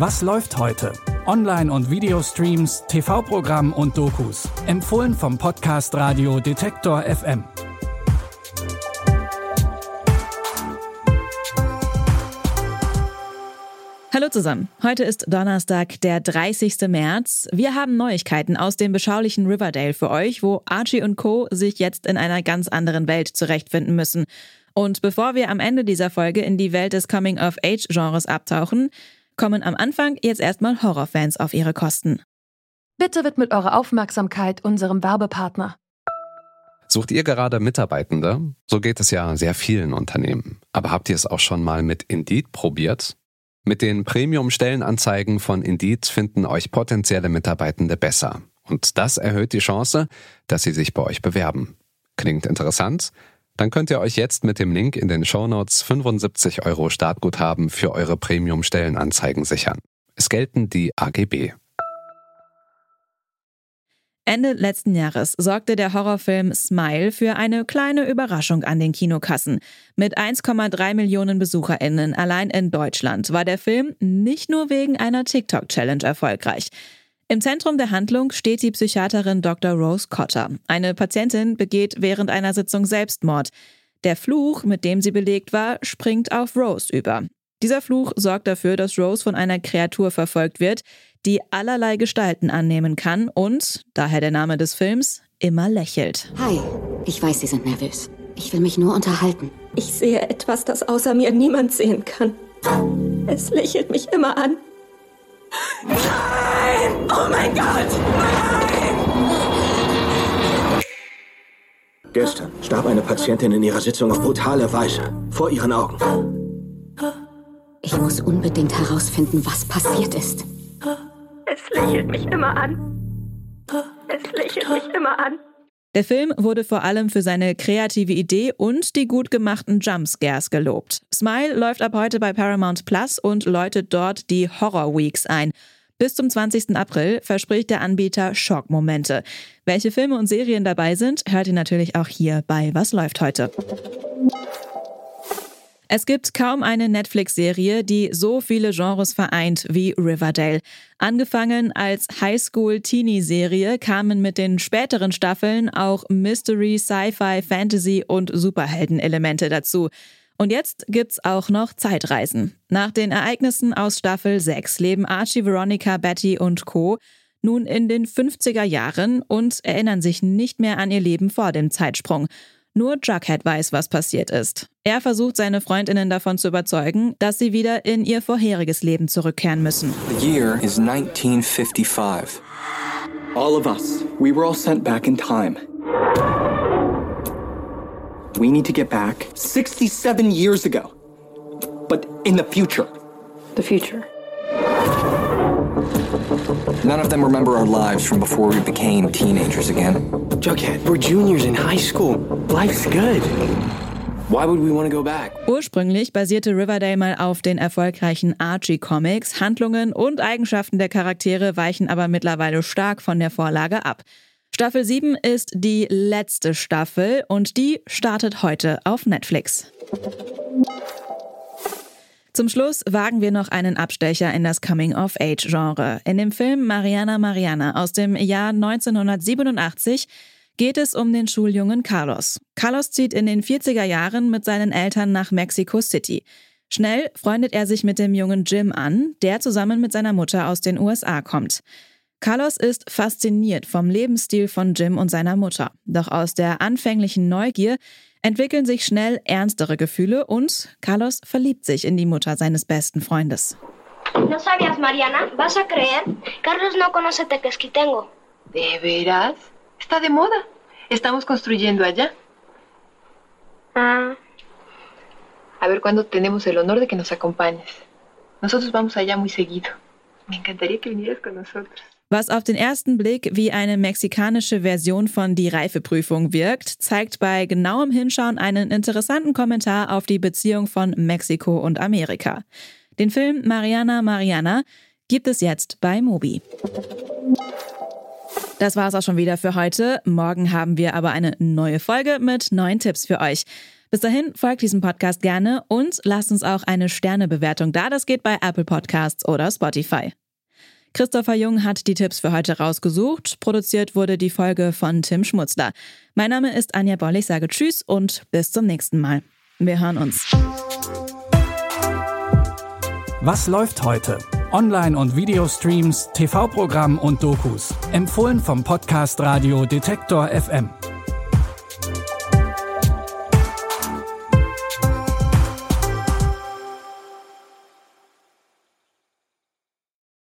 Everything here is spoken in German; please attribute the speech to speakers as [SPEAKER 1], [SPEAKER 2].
[SPEAKER 1] Was läuft heute? Online- und Videostreams, TV-Programm und Dokus. Empfohlen vom Podcast Radio Detektor FM.
[SPEAKER 2] Hallo zusammen. Heute ist Donnerstag, der 30. März. Wir haben Neuigkeiten aus dem beschaulichen Riverdale für euch, wo Archie und Co. sich jetzt in einer ganz anderen Welt zurechtfinden müssen. Und bevor wir am Ende dieser Folge in die Welt des Coming-of-Age-Genres abtauchen, kommen am Anfang jetzt erstmal Horrorfans auf ihre Kosten.
[SPEAKER 3] Bitte widmet eure Aufmerksamkeit unserem Werbepartner.
[SPEAKER 4] Sucht ihr gerade Mitarbeitende? So geht es ja sehr vielen Unternehmen. Aber habt ihr es auch schon mal mit Indeed probiert? Mit den Premium-Stellenanzeigen von Indeed finden euch potenzielle Mitarbeitende besser. Und das erhöht die Chance, dass sie sich bei euch bewerben. Klingt interessant? Dann könnt ihr euch jetzt mit dem Link in den Shownotes 75 Euro Startguthaben für eure Premium-Stellenanzeigen sichern. Es gelten die AGB.
[SPEAKER 2] Ende letzten Jahres sorgte der Horrorfilm Smile für eine kleine Überraschung an den Kinokassen. Mit 1,3 Millionen BesucherInnen allein in Deutschland war der Film nicht nur wegen einer TikTok-Challenge erfolgreich. Im Zentrum der Handlung steht die Psychiaterin Dr. Rose Cotter. Eine Patientin begeht während einer Sitzung Selbstmord. Der Fluch, mit dem sie belegt war, springt auf Rose über. Dieser Fluch sorgt dafür, dass Rose von einer Kreatur verfolgt wird, die allerlei Gestalten annehmen kann und, daher der Name des Films, immer lächelt.
[SPEAKER 5] Hi, ich weiß, Sie sind nervös. Ich will mich nur unterhalten.
[SPEAKER 6] Ich sehe etwas, das außer mir niemand sehen kann. Es lächelt mich immer an. Oh mein Gott! Nein!
[SPEAKER 7] Gestern starb eine Patientin in ihrer Sitzung auf brutale Weise. Vor ihren Augen.
[SPEAKER 5] Ich muss unbedingt herausfinden, was passiert ist.
[SPEAKER 6] Es lächelt mich immer an. Es lächelt mich immer an.
[SPEAKER 2] Der Film wurde vor allem für seine kreative Idee und die gut gemachten Jumpscares gelobt. Smile läuft ab heute bei Paramount Plus und läutet dort die Horror Weeks ein. Bis zum 20. April verspricht der Anbieter Schockmomente. Welche Filme und Serien dabei sind, hört ihr natürlich auch hier bei Was läuft heute. Es gibt kaum eine Netflix-Serie, die so viele Genres vereint wie Riverdale. Angefangen als Highschool-Teenie-Serie kamen mit den späteren Staffeln auch Mystery, Sci-Fi, Fantasy und Superhelden-Elemente dazu. Und jetzt gibt's auch noch Zeitreisen. Nach den Ereignissen aus Staffel 6 leben Archie, Veronica, Betty und Co. nun in den 50er Jahren und erinnern sich nicht mehr an ihr Leben vor dem Zeitsprung. Nur Jughead weiß, was passiert ist. Er versucht, seine Freundinnen davon zu überzeugen, dass sie wieder in ihr vorheriges Leben zurückkehren müssen.
[SPEAKER 8] The year is 1955.
[SPEAKER 9] All of us, we were all sent back in time. We need to get back 67 years ago. But in the future.
[SPEAKER 6] The future.
[SPEAKER 8] None of them remember our lives from before we became teenagers again.
[SPEAKER 7] Jughead, we're juniors in high school. Life's good.
[SPEAKER 9] Why would we want to go back?
[SPEAKER 2] Ursprünglich basierte Riverdale mal auf den erfolgreichen Archie-Comics. Handlungen und Eigenschaften der Charaktere weichen aber mittlerweile stark von der Vorlage ab. Staffel 7 ist die letzte Staffel und die startet heute auf Netflix. Zum Schluss wagen wir noch einen Abstecher in das Coming-of-Age-Genre. In dem Film Mariana Mariana aus dem Jahr 1987 geht es um den Schuljungen Carlos. Carlos zieht in den 40er Jahren mit seinen Eltern nach Mexico City. Schnell freundet er sich mit dem jungen Jim an, der zusammen mit seiner Mutter aus den USA kommt. Carlos ist fasziniert vom Lebensstil von Jim und seiner Mutter. Doch aus der anfänglichen Neugier entwickeln sich schnell ernstere Gefühle und Carlos verliebt sich in die Mutter seines besten Freundes.
[SPEAKER 10] ¿No sabías, Mariana? ¿Vas a creer? Carlos no conoce Tequesquitengo.
[SPEAKER 11] ¿De veras? Está de moda. Estamos construyendo allá.
[SPEAKER 10] Ah.
[SPEAKER 11] A ver cuándo tenemos el honor de que nos acompañes. Nosotros vamos allá muy seguido. Me encantaría que vinieras con nosotros.
[SPEAKER 2] Was auf den ersten Blick wie eine mexikanische Version von Die Reifeprüfung wirkt, zeigt bei genauem Hinschauen einen interessanten Kommentar auf die Beziehung von Mexiko und Amerika. Den Film Mariana Mariana gibt es jetzt bei Mobi. Das war's auch schon wieder für heute. Morgen haben wir aber eine neue Folge mit neuen Tipps für euch. Bis dahin folgt diesem Podcast gerne und lasst uns auch eine Sternebewertung da. Das geht bei Apple Podcasts oder Spotify. Christopher Jung hat die Tipps für heute rausgesucht. Produziert wurde die Folge von Tim Schmutzler. Mein Name ist Anja Boll. Ich sage Tschüss und bis zum nächsten Mal. Wir hören uns.
[SPEAKER 1] Was läuft heute? Online- und Videostreams, TV-Programm und Dokus. Empfohlen vom Podcast Radio Detektor FM.